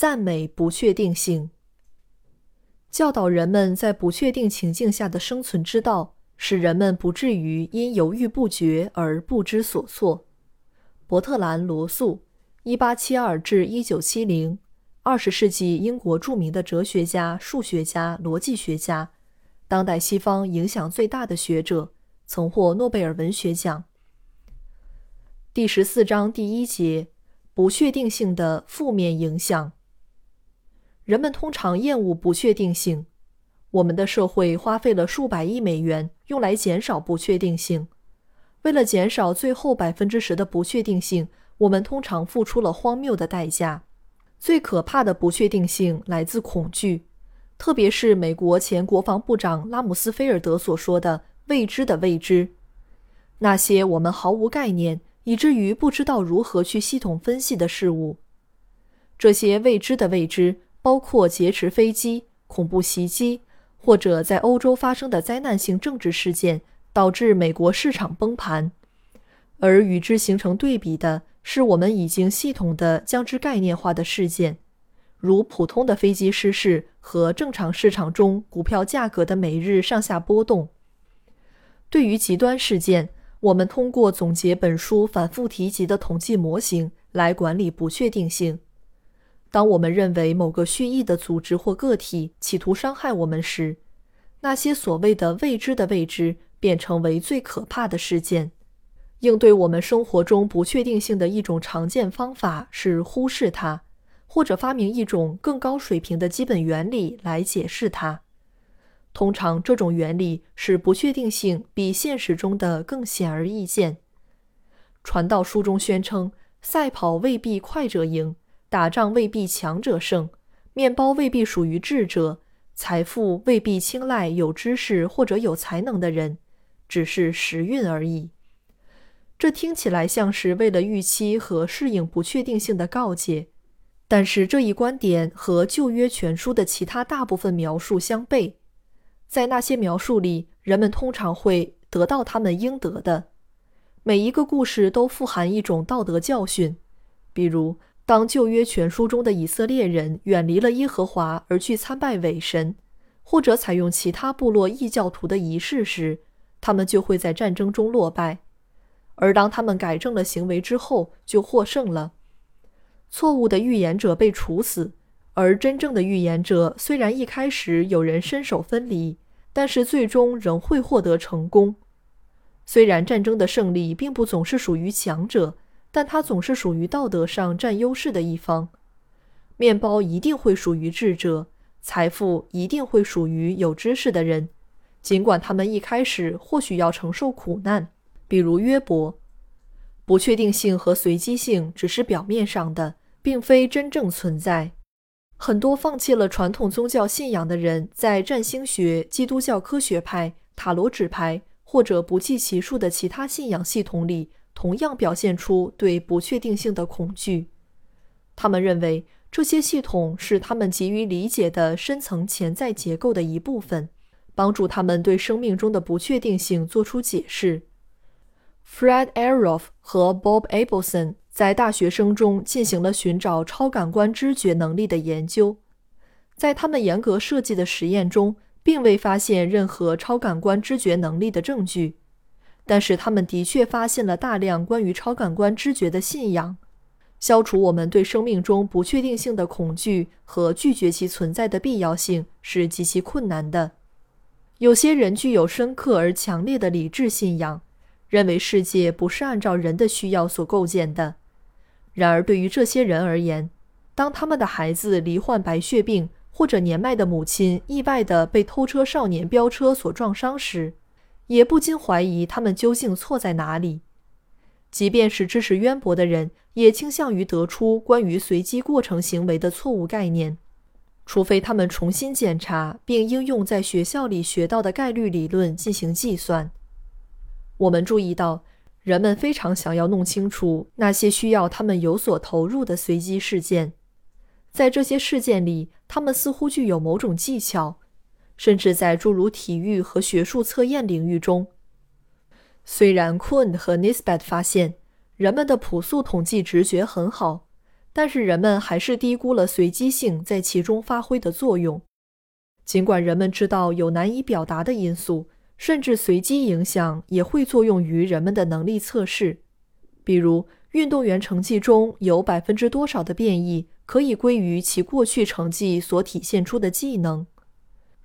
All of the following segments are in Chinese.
赞美不确定性，教导人们在不确定情境下的生存之道，使人们不至于因犹豫不决而不知所措。伯特兰·罗素 （1872-1970），二十世纪英国著名的哲学家、数学家、逻辑学家，当代西方影响最大的学者，曾获诺贝尔文学奖。第十四章第一节：不确定性的负面影响。人们通常厌恶不确定性。我们的社会花费了数百亿美元用来减少不确定性。为了减少最后百分之十的不确定性，我们通常付出了荒谬的代价。最可怕的不确定性来自恐惧，特别是美国前国防部长拉姆斯菲尔德所说的“未知的未知”。那些我们毫无概念，以至于不知道如何去系统分析的事物。这些未知的未知。包括劫持飞机、恐怖袭击，或者在欧洲发生的灾难性政治事件，导致美国市场崩盘。而与之形成对比的是，我们已经系统的将之概念化的事件，如普通的飞机失事和正常市场中股票价格的每日上下波动。对于极端事件，我们通过总结本书反复提及的统计模型来管理不确定性。当我们认为某个蓄意的组织或个体企图伤害我们时，那些所谓的未知的未知便成为最可怕的事件。应对我们生活中不确定性的一种常见方法是忽视它，或者发明一种更高水平的基本原理来解释它。通常，这种原理使不确定性比现实中的更显而易见。传道书中宣称，赛跑未必快者赢。打仗未必强者胜，面包未必属于智者，财富未必青睐有知识或者有才能的人，只是时运而已。这听起来像是为了预期和适应不确定性的告诫，但是这一观点和旧约全书的其他大部分描述相悖。在那些描述里，人们通常会得到他们应得的。每一个故事都富含一种道德教训，比如。当旧约全书中的以色列人远离了耶和华而去参拜伪神，或者采用其他部落异教徒的仪式时，他们就会在战争中落败；而当他们改正了行为之后，就获胜了。错误的预言者被处死，而真正的预言者虽然一开始有人身首分离，但是最终仍会获得成功。虽然战争的胜利并不总是属于强者。但他总是属于道德上占优势的一方。面包一定会属于智者，财富一定会属于有知识的人，尽管他们一开始或许要承受苦难，比如约伯。不确定性和随机性只是表面上的，并非真正存在。很多放弃了传统宗教信仰的人，在占星学、基督教科学派、塔罗纸牌或者不计其数的其他信仰系统里。同样表现出对不确定性的恐惧。他们认为这些系统是他们急于理解的深层潜在结构的一部分，帮助他们对生命中的不确定性做出解释。Fred Aroff 和 Bob Abelson 在大学生中进行了寻找超感官知觉能力的研究，在他们严格设计的实验中，并未发现任何超感官知觉能力的证据。但是他们的确发现了大量关于超感官知觉的信仰。消除我们对生命中不确定性的恐惧和拒绝其存在的必要性是极其困难的。有些人具有深刻而强烈的理智信仰，认为世界不是按照人的需要所构建的。然而，对于这些人而言，当他们的孩子罹患白血病，或者年迈的母亲意外地被偷车少年飙车所撞伤时，也不禁怀疑他们究竟错在哪里。即便是知识渊博的人，也倾向于得出关于随机过程行为的错误概念，除非他们重新检查并应用在学校里学到的概率理论进行计算。我们注意到，人们非常想要弄清楚那些需要他们有所投入的随机事件，在这些事件里，他们似乎具有某种技巧，甚至在诸如体育和学术测验领域中。虽然 Kuhn 和 Nisbet 发现人们的朴素统计直觉很好，但是人们还是低估了随机性在其中发挥的作用。尽管人们知道有难以表达的因素，甚至随机影响也会作用于人们的能力测试，比如运动员成绩中有百分之多少的变异可以归于其过去成绩所体现出的技能。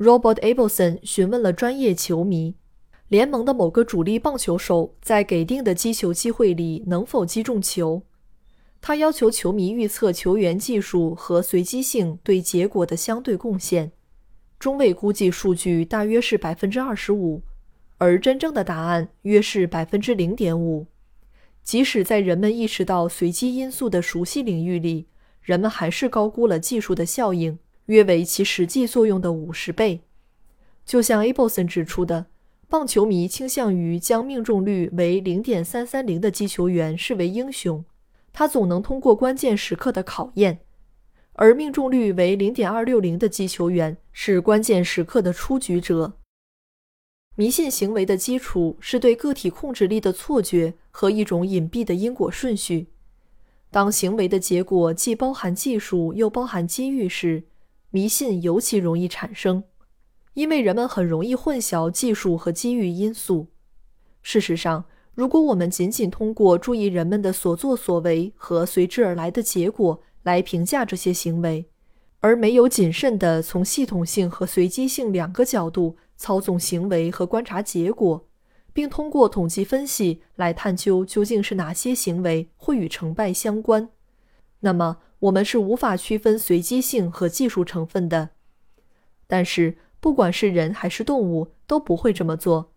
Robert Abelson 询问了专业球迷。联盟的某个主力棒球手在给定的击球机会里能否击中球？他要求球迷预测球员技术和随机性对结果的相对贡献。中位估计数据大约是百分之二十五，而真正的答案约是百分之零点五。即使在人们意识到随机因素的熟悉领域里，人们还是高估了技术的效应，约为其实际作用的五十倍。就像 Abelson 指出的。棒球迷倾向于将命中率为零点三三零的击球员视为英雄，他总能通过关键时刻的考验；而命中率为零点二六零的击球员是关键时刻的出局者。迷信行为的基础是对个体控制力的错觉和一种隐蔽的因果顺序。当行为的结果既包含技术又包含机遇时，迷信尤其容易产生。因为人们很容易混淆技术和机遇因素。事实上，如果我们仅仅通过注意人们的所作所为和随之而来的结果来评价这些行为，而没有谨慎地从系统性和随机性两个角度操纵行为和观察结果，并通过统计分析来探究究竟是哪些行为会与成败相关，那么我们是无法区分随机性和技术成分的。但是，不管是人还是动物都不会这么做。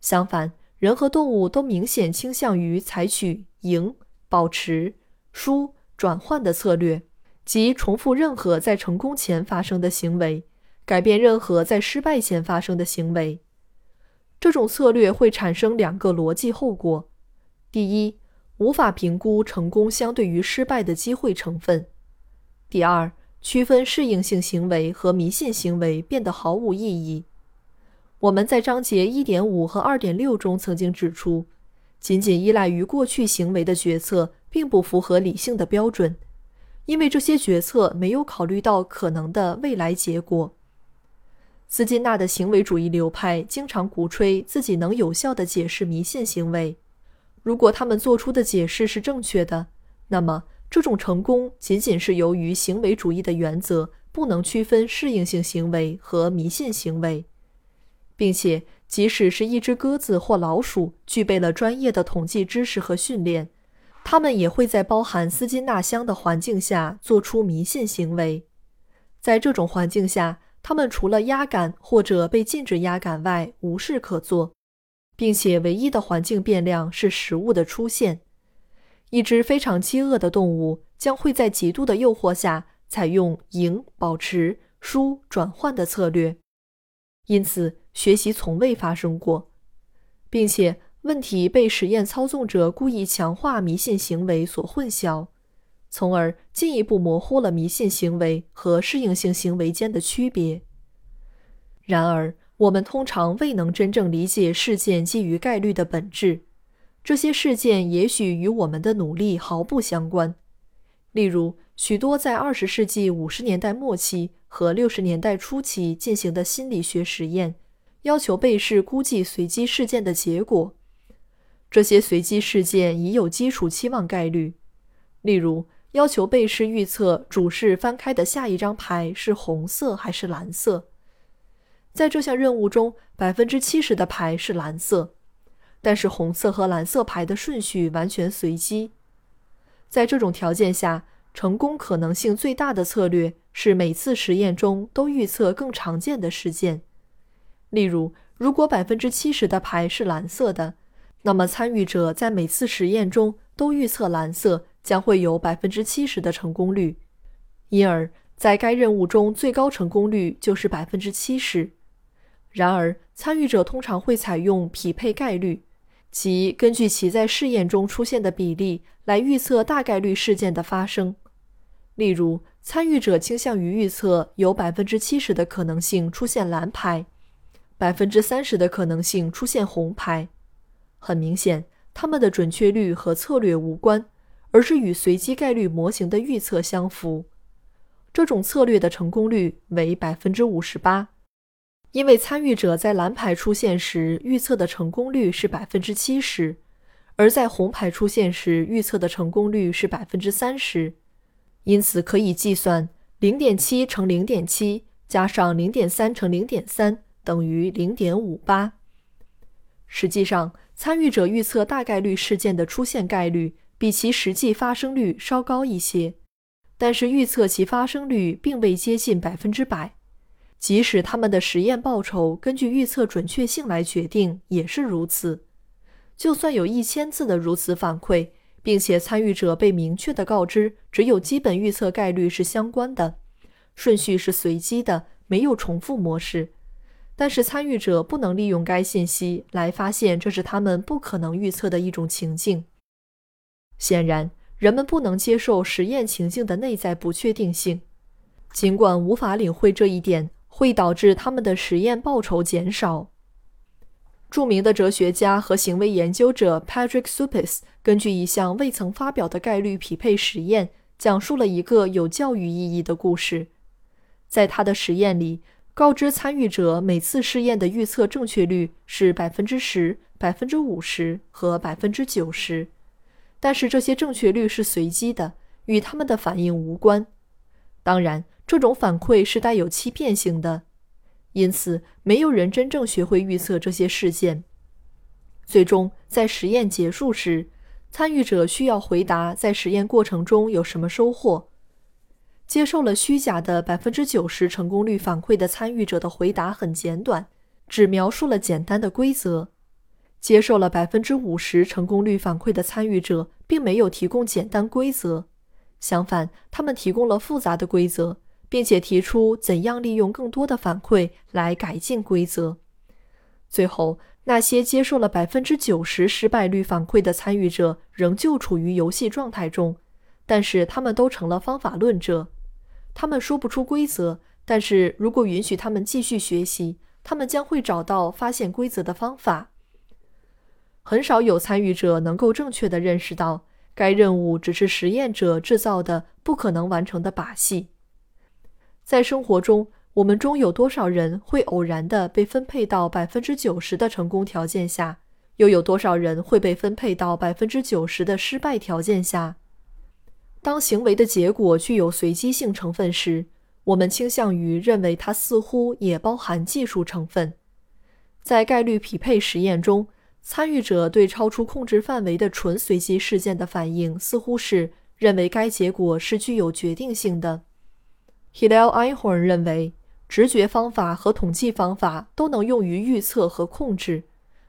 相反，人和动物都明显倾向于采取赢、保持、输、转换的策略，即重复任何在成功前发生的行为，改变任何在失败前发生的行为。这种策略会产生两个逻辑后果：第一，无法评估成功相对于失败的机会成分；第二。区分适应性行为和迷信行为变得毫无意义。我们在章节一点五和二点六中曾经指出，仅仅依赖于过去行为的决策并不符合理性的标准，因为这些决策没有考虑到可能的未来结果。斯金纳的行为主义流派经常鼓吹自己能有效地解释迷信行为。如果他们做出的解释是正确的，那么。这种成功仅仅是由于行为主义的原则不能区分适应性行为和迷信行为，并且即使是一只鸽子或老鼠具备了专业的统计知识和训练，它们也会在包含斯金纳箱的环境下做出迷信行为。在这种环境下，它们除了压杆或者被禁止压杆外无事可做，并且唯一的环境变量是食物的出现。一只非常饥饿的动物将会在极度的诱惑下采用赢、保持、输、转换的策略，因此学习从未发生过，并且问题被实验操纵者故意强化迷信行为所混淆，从而进一步模糊了迷信行为和适应性行为间的区别。然而，我们通常未能真正理解事件基于概率的本质。这些事件也许与我们的努力毫不相关。例如，许多在二十世纪五十年代末期和六十年代初期进行的心理学实验，要求被试估计随机事件的结果。这些随机事件已有基础期望概率。例如，要求被试预测主事翻开的下一张牌是红色还是蓝色。在这项任务中，百分之七十的牌是蓝色。但是红色和蓝色牌的顺序完全随机。在这种条件下，成功可能性最大的策略是每次实验中都预测更常见的事件。例如，如果百分之七十的牌是蓝色的，那么参与者在每次实验中都预测蓝色将会有百分之七十的成功率，因而在该任务中最高成功率就是百分之七十。然而，参与者通常会采用匹配概率，即根据其在试验中出现的比例来预测大概率事件的发生。例如，参与者倾向于预测有百分之七十的可能性出现蓝牌，百分之三十的可能性出现红牌。很明显，他们的准确率和策略无关，而是与随机概率模型的预测相符。这种策略的成功率为百分之五十八。因为参与者在蓝牌出现时预测的成功率是百分之七十，而在红牌出现时预测的成功率是百分之三十，因此可以计算零点七乘零点七加上零点三乘零点三等于零点五八。实际上，参与者预测大概率事件的出现概率比其实际发生率稍高一些，但是预测其发生率并未接近百分之百。即使他们的实验报酬根据预测准确性来决定，也是如此。就算有一千次的如此反馈，并且参与者被明确的告知只有基本预测概率是相关的，顺序是随机的，没有重复模式，但是参与者不能利用该信息来发现这是他们不可能预测的一种情境。显然，人们不能接受实验情境的内在不确定性，尽管无法领会这一点。会导致他们的实验报酬减少。著名的哲学家和行为研究者 Patrick Suppes 根据一项未曾发表的概率匹配实验，讲述了一个有教育意义的故事。在他的实验里，告知参与者每次试验的预测正确率是百分之十、百分之五十和百分之九十，但是这些正确率是随机的，与他们的反应无关。当然。这种反馈是带有欺骗性的，因此没有人真正学会预测这些事件。最终，在实验结束时，参与者需要回答在实验过程中有什么收获。接受了虚假的百分之九十成功率反馈的参与者的回答很简短，只描述了简单的规则；接受了百分之五十成功率反馈的参与者并没有提供简单规则，相反，他们提供了复杂的规则。并且提出怎样利用更多的反馈来改进规则。最后，那些接受了百分之九十失败率反馈的参与者仍旧处于游戏状态中，但是他们都成了方法论者。他们说不出规则，但是如果允许他们继续学习，他们将会找到发现规则的方法。很少有参与者能够正确地认识到，该任务只是实验者制造的不可能完成的把戏。在生活中，我们中有多少人会偶然地被分配到百分之九十的成功条件下？又有多少人会被分配到百分之九十的失败条件下？当行为的结果具有随机性成分时，我们倾向于认为它似乎也包含技术成分。在概率匹配实验中，参与者对超出控制范围的纯随机事件的反应，似乎是认为该结果是具有决定性的。Hillel Einhorn 认为，直觉方法和统计方法都能用于预测和控制。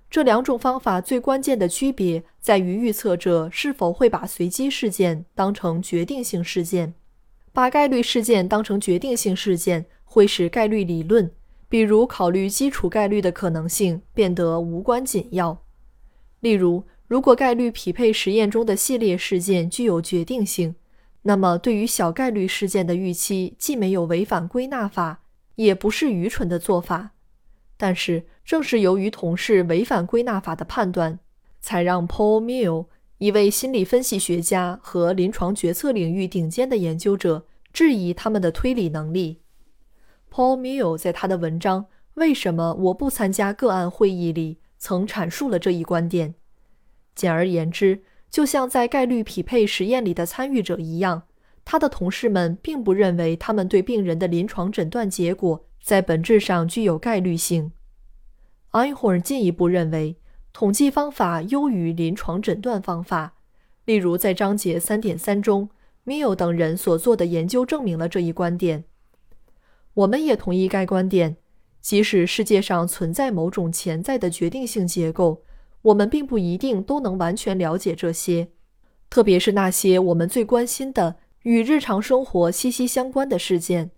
这两种方法最关键的区别在于预测者是否会把随机事件当成决定性事件。把概率事件当成决定性事件，会使概率理论，比如考虑基础概率的可能性，变得无关紧要。例如，如果概率匹配实验中的系列事件具有决定性。那么，对于小概率事件的预期，既没有违反归纳法，也不是愚蠢的做法。但是，正是由于同事违反归纳法的判断，才让 Paul Mill 一位心理分析学家和临床决策领域顶尖的研究者质疑他们的推理能力。Paul Mill 在他的文章《为什么我不参加个案会议》里曾阐述了这一观点。简而言之。就像在概率匹配实验里的参与者一样，他的同事们并不认为他们对病人的临床诊断结果在本质上具有概率性。Einhorn 进一步认为，统计方法优于临床诊断方法。例如，在章节三点三中，Mill 等人所做的研究证明了这一观点。我们也同意该观点，即使世界上存在某种潜在的决定性结构。我们并不一定都能完全了解这些，特别是那些我们最关心的、与日常生活息息相关的事件。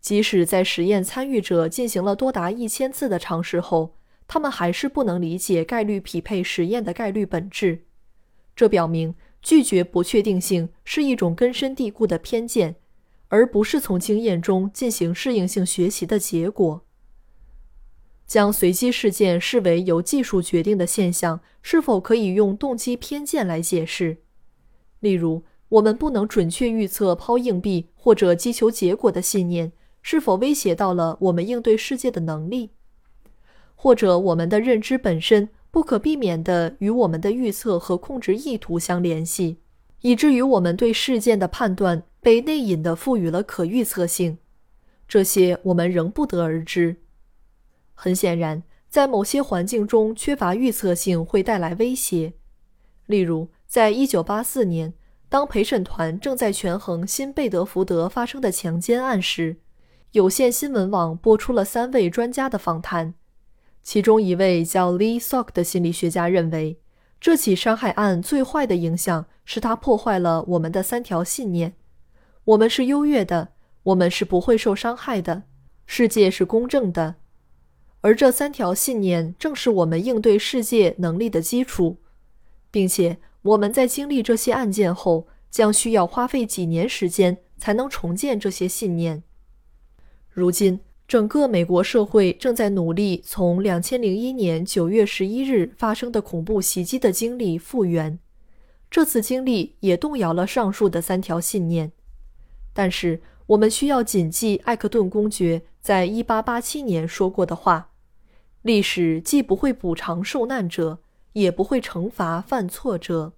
即使在实验参与者进行了多达一千次的尝试后，他们还是不能理解概率匹配实验的概率本质。这表明，拒绝不确定性是一种根深蒂固的偏见，而不是从经验中进行适应性学习的结果。将随机事件视为由技术决定的现象，是否可以用动机偏见来解释？例如，我们不能准确预测抛硬币或者击球结果的信念，是否威胁到了我们应对世界的能力？或者，我们的认知本身不可避免地与我们的预测和控制意图相联系，以至于我们对事件的判断被内隐地赋予了可预测性？这些我们仍不得而知。很显然，在某些环境中缺乏预测性会带来威胁。例如，在一九八四年，当陪审团正在权衡新贝德福德发生的强奸案时，有线新闻网播出了三位专家的访谈。其中一位叫 Lee Sock 的心理学家认为，这起伤害案最坏的影响是它破坏了我们的三条信念：我们是优越的，我们是不会受伤害的，世界是公正的。而这三条信念正是我们应对世界能力的基础，并且我们在经历这些案件后，将需要花费几年时间才能重建这些信念。如今，整个美国社会正在努力从两千零一年九月十一日发生的恐怖袭击的经历复原。这次经历也动摇了上述的三条信念，但是我们需要谨记艾克顿公爵在一八八七年说过的话。历史既不会补偿受难者，也不会惩罚犯错者。